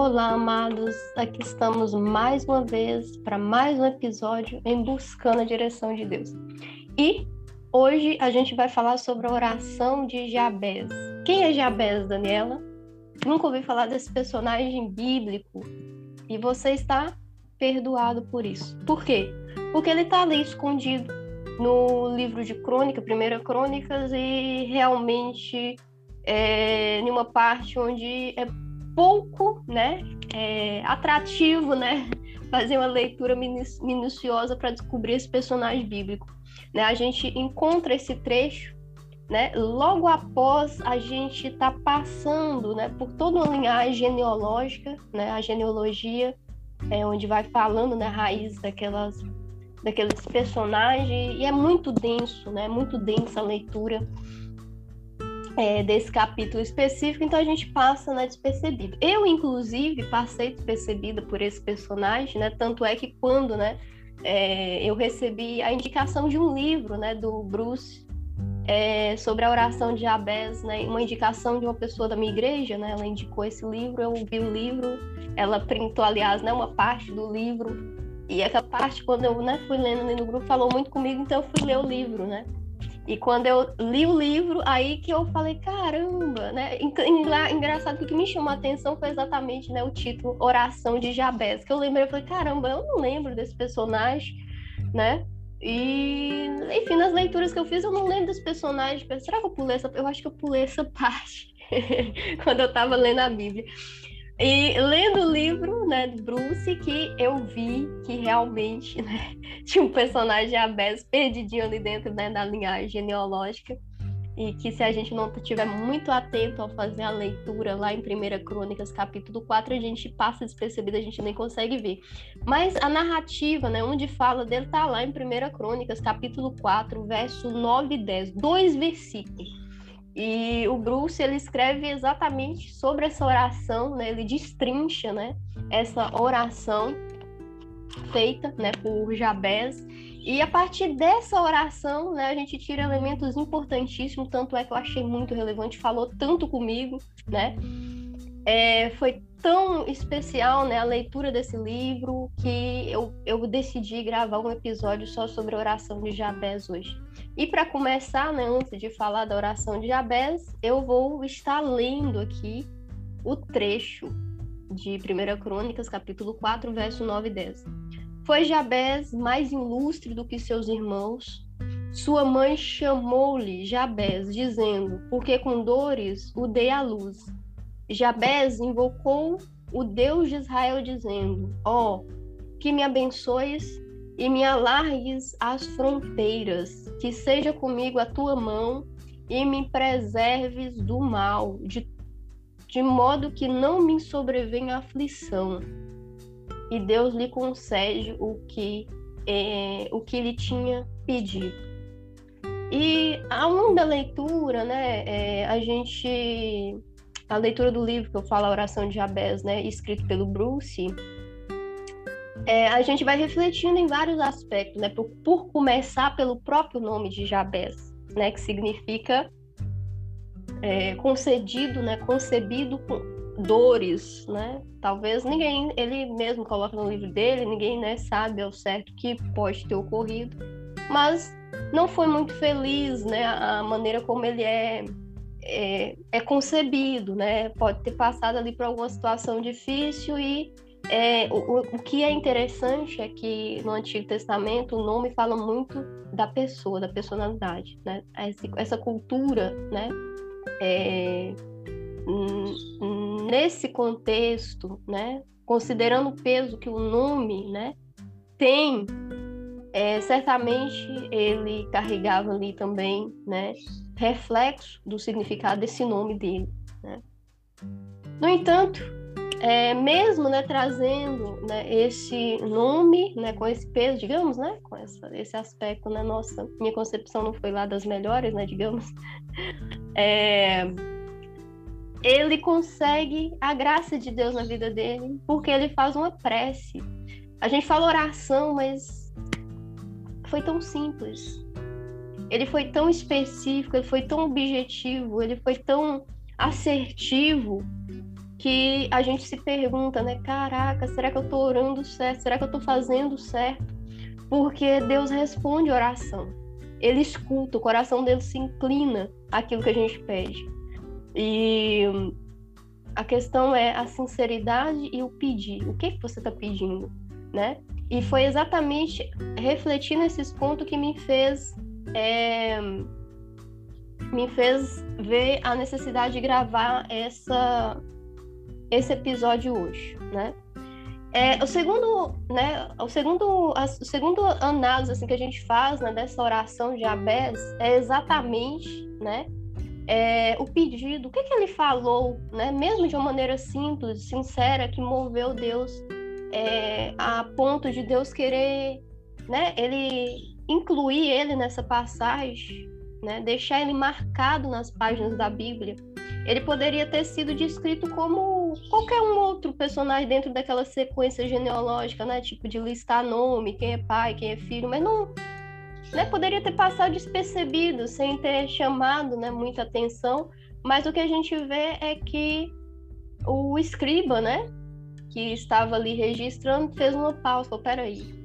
Olá, amados. Aqui estamos mais uma vez para mais um episódio em Buscando a Direção de Deus. E hoje a gente vai falar sobre a oração de Jabez. Quem é Jabez, Daniela? Nunca ouvi falar desse personagem bíblico e você está perdoado por isso. Por quê? Porque ele está ali escondido no livro de Crônica, Primeira Crônicas, e realmente é, em uma parte onde é pouco, né, é, atrativo, né, fazer uma leitura minuciosa para descobrir esse personagem bíblico. Né? A gente encontra esse trecho, né, logo após a gente tá passando, né, por toda uma linhagem genealógica, né, a genealogia é onde vai falando, né, a raiz daquelas daqueles personagens e é muito denso, né, muito densa a leitura é, desse capítulo específico, então a gente passa né, despercebido. Eu, inclusive, passei despercebida por esse personagem, né? Tanto é que quando né, é, eu recebi a indicação de um livro né, do Bruce é, sobre a oração de Jabez, né, uma indicação de uma pessoa da minha igreja, né, ela indicou esse livro, eu vi o livro, ela printou, aliás, né, uma parte do livro, e essa parte, quando eu né, fui lendo no grupo, falou muito comigo, então eu fui ler o livro, né? E quando eu li o livro, aí que eu falei, caramba, né? Engraçado que o que me chamou a atenção foi exatamente né, o título Oração de Jabez, que eu lembrei, eu falei, caramba, eu não lembro desse personagem, né? E, enfim, nas leituras que eu fiz, eu não lembro dos personagens. Será que eu pulei essa? Eu acho que eu pulei essa parte quando eu tava lendo a Bíblia. E lendo o livro né, Bruce, que eu vi que realmente né, tinha um personagem Abés perdidinho ali dentro né, da linhagem genealógica. E que se a gente não estiver muito atento ao fazer a leitura lá em 1 Crônicas, capítulo 4, a gente passa despercebido, a gente nem consegue ver. Mas a narrativa, né, onde fala dele, está lá em 1 Crônicas, capítulo 4, verso 9 e 10. Dois versículos. E o Bruce ele escreve exatamente sobre essa oração, né? Ele destrincha, né? Essa oração feita, né? Por Jabez. E a partir dessa oração, né? A gente tira elementos importantíssimos. Tanto é que eu achei muito relevante. Falou tanto comigo, né? É, foi tão especial, né? A leitura desse livro que eu, eu decidi gravar um episódio só sobre a oração de Jabez hoje. E para começar, né, antes de falar da oração de Jabez, eu vou estar lendo aqui o trecho de 1 Crônicas, capítulo 4, verso 9 e 10. Foi Jabez mais ilustre do que seus irmãos. Sua mãe chamou-lhe Jabez, dizendo: Porque com dores o dei à luz. Jabez invocou o Deus de Israel, dizendo: Ó, oh, que me abençoes e me alargues as fronteiras, que seja comigo a tua mão e me preserves do mal, de, de modo que não me sobrevenha aflição. E Deus lhe concede o que é, o que lhe tinha pedido. E ao longo da leitura, né, é, a gente a leitura do livro que eu falo, a oração de Jabez, né, escrito pelo Bruce, é, a gente vai refletindo em vários aspectos, né? Por, por, começar pelo próprio nome de Jabez, né? Que significa é, concedido, né? Concebido com dores, né? Talvez ninguém, ele mesmo coloca no livro dele, ninguém né, sabe ao certo que pode ter ocorrido, mas não foi muito feliz, né? A maneira como ele é é, é concebido, né? Pode ter passado ali por alguma situação difícil e é, o, o que é interessante é que no Antigo Testamento o nome fala muito da pessoa, da personalidade, né? Essa, essa cultura, né? É, nesse contexto, né? Considerando o peso que o nome, né? Tem, é, certamente ele carregava ali também, né? Reflexo do significado desse nome dele, né? No entanto, é, mesmo né, trazendo né, esse nome, né, com esse peso, digamos, né, com essa, esse aspecto, né, nossa, minha concepção não foi lá das melhores, né, digamos, é, ele consegue a graça de Deus na vida dele, porque ele faz uma prece. A gente fala oração, mas foi tão simples. Ele foi tão específico, ele foi tão objetivo, ele foi tão assertivo que a gente se pergunta, né? Caraca, será que eu tô orando certo? Será que eu tô fazendo certo? Porque Deus responde oração. Ele escuta, o coração dele se inclina àquilo que a gente pede. E a questão é a sinceridade e o pedir. O que, que você está pedindo, né? E foi exatamente refletir nesses pontos que me fez é, me fez ver a necessidade de gravar essa esse episódio hoje, né? É, o segundo, né, o segundo, a, o segundo análise assim que a gente faz né, dessa oração de Abés é exatamente, né, é, o pedido, o que, que ele falou, né, mesmo de uma maneira simples, sincera, que moveu Deus é, a ponto de Deus querer, né, ele incluir ele nessa passagem, né, deixar ele marcado nas páginas da Bíblia. Ele poderia ter sido descrito como qualquer um outro personagem dentro daquela sequência genealógica, né, tipo de listar nome, quem é pai, quem é filho, mas não, né, poderia ter passado despercebido, sem ter chamado, né, muita atenção. Mas o que a gente vê é que o escriba, né, que estava ali registrando, fez uma pausa. Peraí,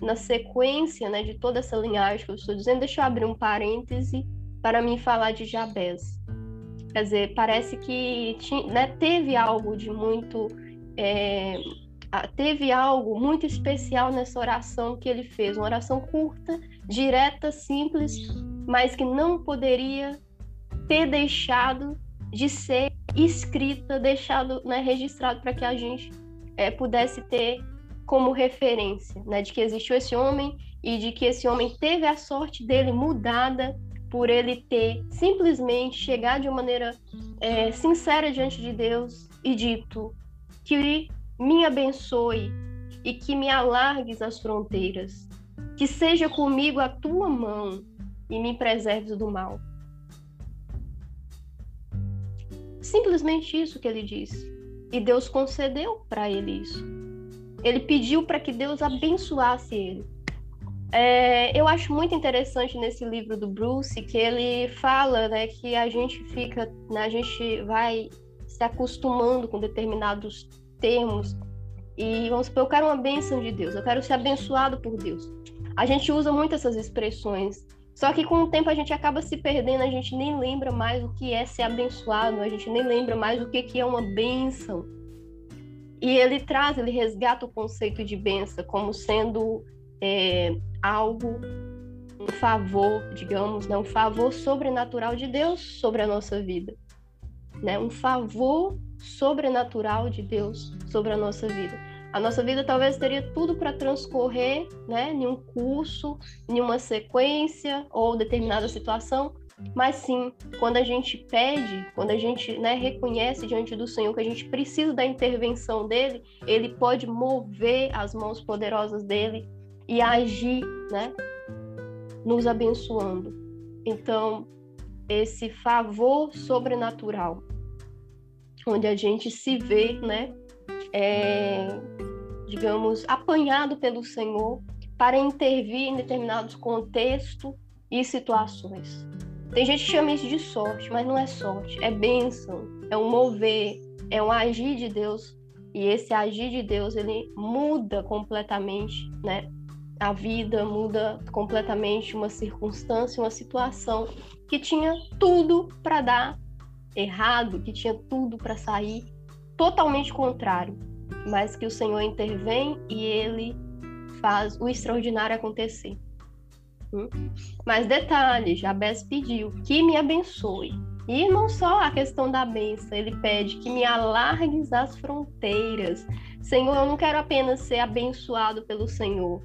na sequência né, de toda essa linhagem que eu estou dizendo, deixa eu abrir um parêntese para mim falar de Jabez. Quer dizer, parece que né, teve algo de muito. É, teve algo muito especial nessa oração que ele fez. Uma oração curta, direta, simples, mas que não poderia ter deixado de ser escrita, deixado né, registrado para que a gente é, pudesse ter como referência, né, de que existiu esse homem e de que esse homem teve a sorte dele mudada por ele ter simplesmente chegado de uma maneira é, sincera diante de Deus e dito que me abençoe e que me alargues as fronteiras, que seja comigo a tua mão e me preserves do mal. Simplesmente isso que ele disse. E Deus concedeu para ele isso. Ele pediu para que Deus abençoasse ele. É, eu acho muito interessante nesse livro do Bruce que ele fala né, que a gente fica, né, a gente vai se acostumando com determinados termos e vamos supor, eu quero uma bênção de Deus, eu quero ser abençoado por Deus. A gente usa muito essas expressões, só que com o tempo a gente acaba se perdendo, a gente nem lembra mais o que é ser abençoado, a gente nem lembra mais o que é uma bênção. E ele traz, ele resgata o conceito de benção como sendo é, algo, um favor, digamos, né? um favor sobrenatural de Deus sobre a nossa vida. Né? Um favor sobrenatural de Deus sobre a nossa vida. A nossa vida talvez teria tudo para transcorrer né, em um curso, em uma sequência ou determinada situação, mas sim, quando a gente pede, quando a gente né, reconhece diante do Senhor que a gente precisa da intervenção dele, ele pode mover as mãos poderosas dele e agir, né, nos abençoando. Então, esse favor sobrenatural, onde a gente se vê, né, é, digamos, apanhado pelo Senhor para intervir em determinados contextos e situações. Tem gente que chama isso de sorte, mas não é sorte, é bênção, é um mover, é um agir de Deus. E esse agir de Deus, ele muda completamente, né? A vida muda completamente uma circunstância, uma situação que tinha tudo para dar errado, que tinha tudo para sair totalmente contrário, mas que o Senhor intervém e ele faz o extraordinário acontecer. Hum? Mas detalhe, Jabez pediu que me abençoe. E não só a questão da benção, ele pede que me alargues as fronteiras. Senhor, eu não quero apenas ser abençoado pelo Senhor.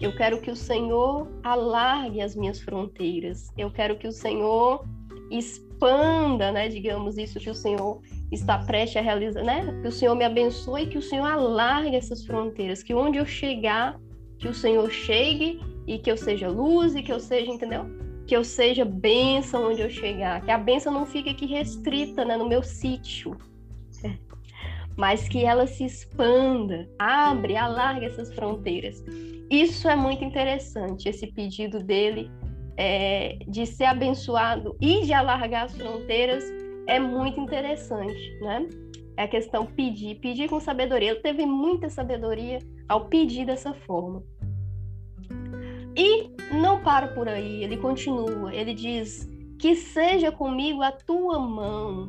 Eu quero que o Senhor alargue as minhas fronteiras. Eu quero que o Senhor expanda, né, digamos, isso que o Senhor está prestes a realizar, né? Que o Senhor me abençoe que o Senhor alargue essas fronteiras, que onde eu chegar, que o Senhor chegue e que eu seja luz e que eu seja, entendeu? Que eu seja bênção onde eu chegar, que a bênção não fique aqui restrita né, no meu sítio, mas que ela se expanda, abre, alargue essas fronteiras. Isso é muito interessante, esse pedido dele é, de ser abençoado e de alargar as fronteiras é muito interessante, né? É a questão pedir, pedir com sabedoria. Ele teve muita sabedoria ao pedir dessa forma. E não para por aí, ele continua, ele diz: Que seja comigo a tua mão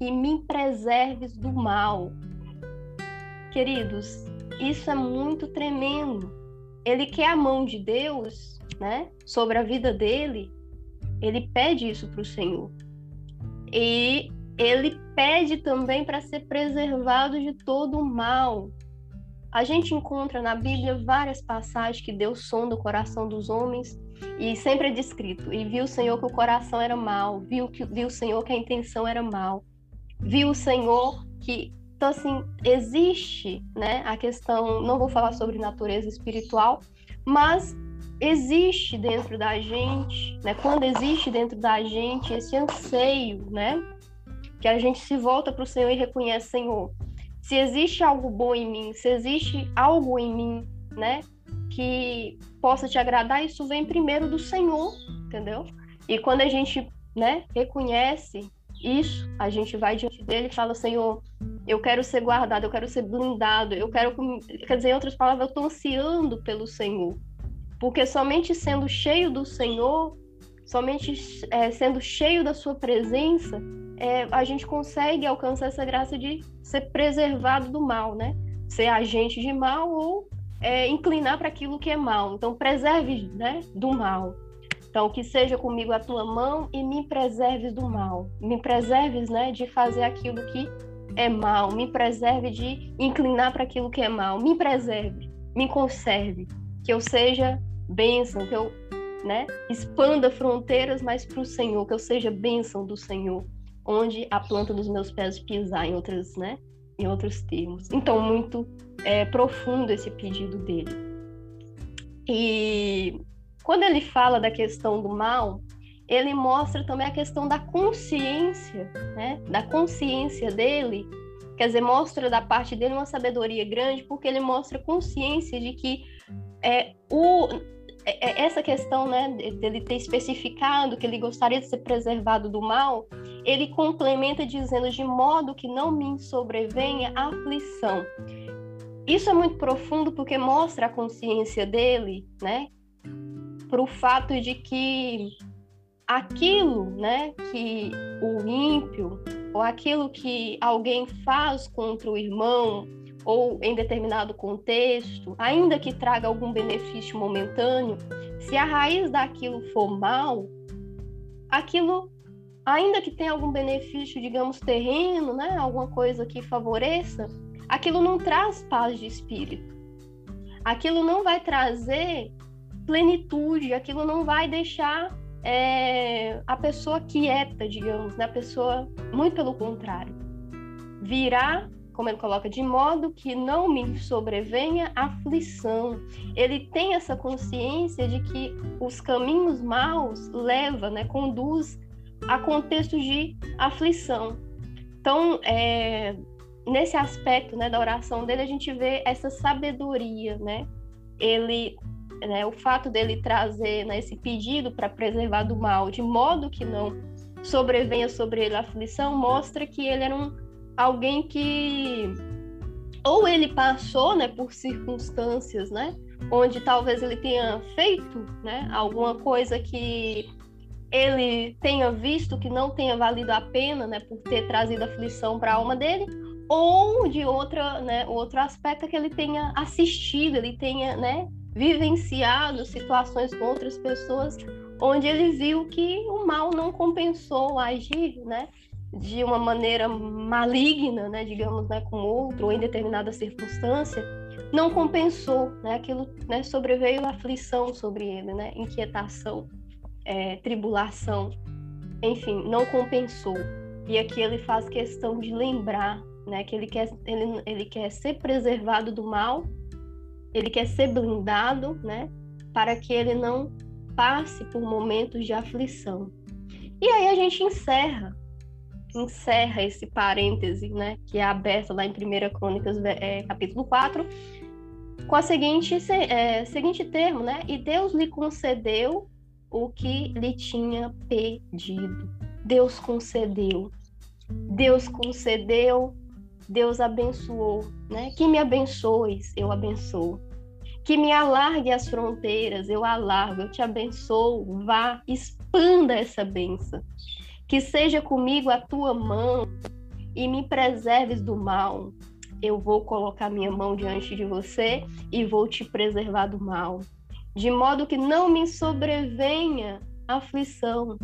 e me preserves do mal. Queridos, isso é muito tremendo. Ele quer a mão de Deus, né, sobre a vida dele. Ele pede isso para o Senhor. E ele pede também para ser preservado de todo o mal. A gente encontra na Bíblia várias passagens que Deus sonda o coração dos homens e sempre é descrito. E viu o Senhor que o coração era mal, viu que viu o Senhor que a intenção era mal, viu o Senhor que então assim existe, né? A questão, não vou falar sobre natureza espiritual, mas existe dentro da gente, né? Quando existe dentro da gente esse anseio, né? Que a gente se volta para o Senhor e reconhece, Senhor, se existe algo bom em mim, se existe algo em mim, né? Que possa te agradar, isso vem primeiro do Senhor, entendeu? E quando a gente, né, reconhece isso, a gente vai diante dele e fala, Senhor, eu quero ser guardado, eu quero ser blindado, eu quero, quer dizer, em outras palavras, eu estou ansiando pelo Senhor. Porque somente sendo cheio do Senhor, somente é, sendo cheio da sua presença, é, a gente consegue alcançar essa graça de ser preservado do mal, né? Ser agente de mal ou é, inclinar para aquilo que é mal. Então, preserve né, do mal. Então, que seja comigo a tua mão e me preserves do mal. Me preserves, né, de fazer aquilo que é mal. Me preserve de inclinar para aquilo que é mal. Me preserve, me conserve, que eu seja bênção, que eu, né, expanda fronteiras, mas para o Senhor, que eu seja bênção do Senhor, onde a planta dos meus pés pisar, em outras, né, em outros termos. Então, muito é, profundo esse pedido dele. E quando ele fala da questão do mal, ele mostra também a questão da consciência, né? Da consciência dele. Quer dizer, mostra da parte dele uma sabedoria grande, porque ele mostra consciência de que é, o, é, é, essa questão, né, dele ter especificado que ele gostaria de ser preservado do mal, ele complementa dizendo de modo que não me sobrevenha aflição. Isso é muito profundo porque mostra a consciência dele, né, para o fato de que aquilo, né, que o ímpio ou aquilo que alguém faz contra o irmão ou em determinado contexto, ainda que traga algum benefício momentâneo, se a raiz daquilo for mal, aquilo, ainda que tenha algum benefício, digamos, terreno, né, alguma coisa que favoreça, aquilo não traz paz de espírito. Aquilo não vai trazer plenitude, aquilo não vai deixar é, a pessoa quieta, digamos, né? A pessoa, muito pelo contrário, virá, como ele coloca, de modo que não me sobrevenha aflição. Ele tem essa consciência de que os caminhos maus leva, né, conduz a contextos de aflição. Então, é, nesse aspecto, né, da oração dele, a gente vê essa sabedoria, né? Ele né, o fato dele trazer né, esse pedido para preservar do mal, de modo que não sobrevenha sobre ele a aflição, mostra que ele era um, alguém que ou ele passou né, por circunstâncias, né, onde talvez ele tenha feito né, alguma coisa que ele tenha visto que não tenha valido a pena, né, por ter trazido aflição para a alma dele, ou de outra, né, outro aspecto que ele tenha assistido, ele tenha, né, vivenciado situações com outras pessoas onde ele viu que o mal não compensou agir, né, de uma maneira maligna, né, digamos, né, com outro ou em determinada circunstância, não compensou, né, aquilo, né, sobreveio aflição sobre ele, né, inquietação, é, tribulação, enfim, não compensou. E aqui ele faz questão de lembrar, né, que ele quer, ele, ele quer ser preservado do mal ele quer ser blindado, né, para que ele não passe por momentos de aflição. E aí a gente encerra, encerra esse parêntese, né, que é aberto lá em 1 Crônicas, é, capítulo 4, com a seguinte, é, seguinte termo, né, e Deus lhe concedeu o que lhe tinha pedido. Deus concedeu. Deus concedeu Deus abençoou, né? Que me abençoes, eu abençoo. Que me alargue as fronteiras, eu alargo, eu te abençoo. Vá, expanda essa benção. Que seja comigo a tua mão e me preserves do mal. Eu vou colocar minha mão diante de você e vou te preservar do mal, de modo que não me sobrevenha aflição.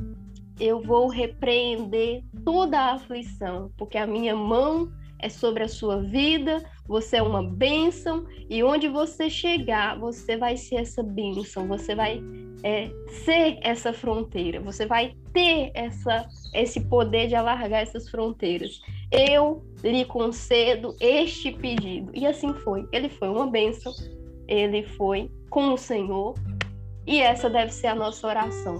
Eu vou repreender toda a aflição, porque a minha mão é sobre a sua vida, você é uma bênção, e onde você chegar, você vai ser essa bênção, você vai é, ser essa fronteira, você vai ter essa, esse poder de alargar essas fronteiras. Eu lhe concedo este pedido. E assim foi. Ele foi uma bênção, ele foi com o Senhor, e essa deve ser a nossa oração.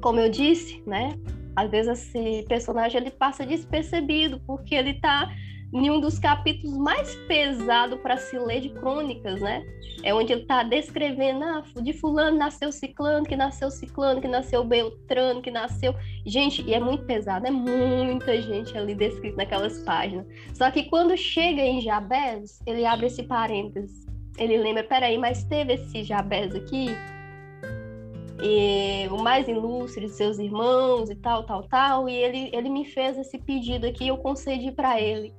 Como eu disse, né? às vezes esse personagem ele passa despercebido, porque ele está em um dos capítulos mais pesados para se ler de crônicas, né? É onde ele está descrevendo, ah, de fulano nasceu ciclano, que nasceu ciclano, que nasceu beltrano, que nasceu... Gente, e é muito pesado, é muita gente ali descrita naquelas páginas. Só que quando chega em Jabez, ele abre esse parênteses. Ele lembra, peraí, mas teve esse Jabez aqui? e, o mais ilustre de seus irmãos e tal, tal, tal, e ele, ele me fez esse pedido aqui, eu concedi para ele.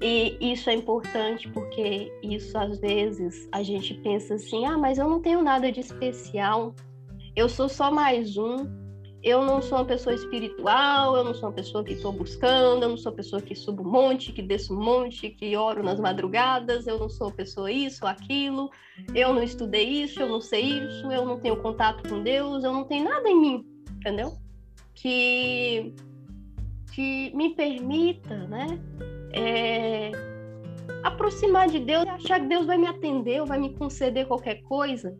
E isso é importante porque isso às vezes a gente pensa assim: ah, mas eu não tenho nada de especial, eu sou só mais um, eu não sou uma pessoa espiritual, eu não sou uma pessoa que estou buscando, eu não sou uma pessoa que subo um monte, que desço um monte, que oro nas madrugadas, eu não sou uma pessoa isso, aquilo, eu não estudei isso, eu não sei isso, eu não tenho contato com Deus, eu não tenho nada em mim, entendeu? Que, que me permita, né? É, aproximar de Deus e achar que Deus vai me atender ou vai me conceder qualquer coisa.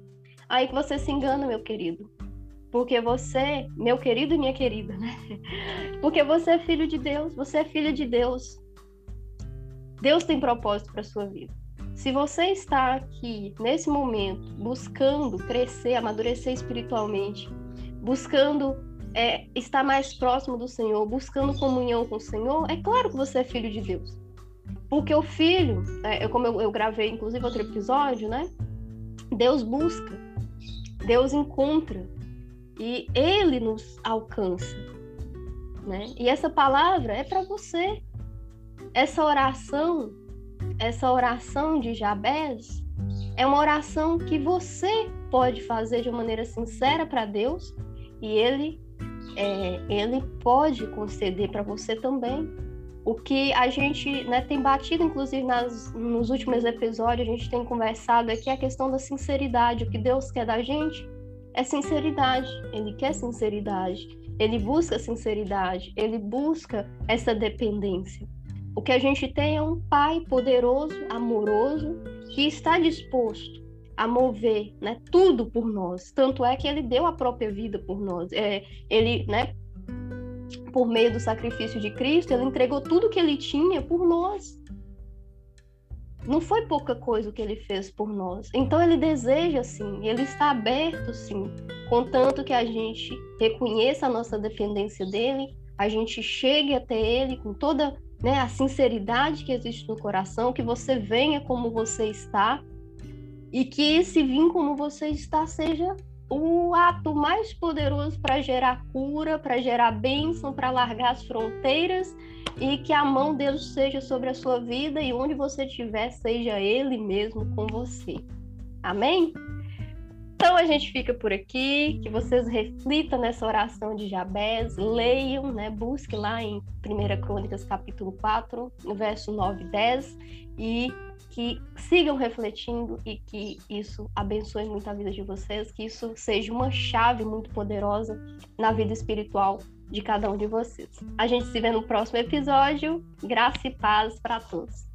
Aí que você se engana, meu querido porque você, meu querido e minha querida, né? Porque você é filho de Deus, você é filha de Deus. Deus tem propósito para sua vida. Se você está aqui nesse momento buscando crescer, amadurecer espiritualmente, buscando é, estar mais próximo do Senhor, buscando comunhão com o Senhor, é claro que você é filho de Deus. Porque o filho, é, como eu, eu gravei inclusive outro episódio, né? Deus busca, Deus encontra, e ele nos alcança, né? E essa palavra é para você. Essa oração, essa oração de Jabez é uma oração que você pode fazer de uma maneira sincera para Deus e ele é, ele pode conceder para você também. O que a gente né, tem batido, inclusive, nas, nos últimos episódios, a gente tem conversado aqui a questão da sinceridade, o que Deus quer da gente é sinceridade. Ele quer sinceridade. Ele busca sinceridade. Ele busca essa dependência. O que a gente tem é um pai poderoso, amoroso, que está disposto a mover né, tudo por nós. Tanto é que ele deu a própria vida por nós. É, ele, né, por meio do sacrifício de Cristo, ele entregou tudo que ele tinha por nós não foi pouca coisa o que ele fez por nós. Então ele deseja sim, ele está aberto sim, contanto que a gente reconheça a nossa dependência dele, a gente chegue até ele com toda né, a sinceridade que existe no coração, que você venha como você está e que esse vir como você está seja o ato mais poderoso para gerar cura, para gerar bênção, para largar as fronteiras e que a mão dele seja sobre a sua vida e onde você estiver, seja ele mesmo com você. Amém? Então a gente fica por aqui, que vocês reflitam nessa oração de Jabez, leiam, né, busque lá em 1 Crônicas capítulo 4, no verso 9 e 10, e que sigam refletindo e que isso abençoe muito a vida de vocês, que isso seja uma chave muito poderosa na vida espiritual de cada um de vocês. A gente se vê no próximo episódio. Graça e paz para todos.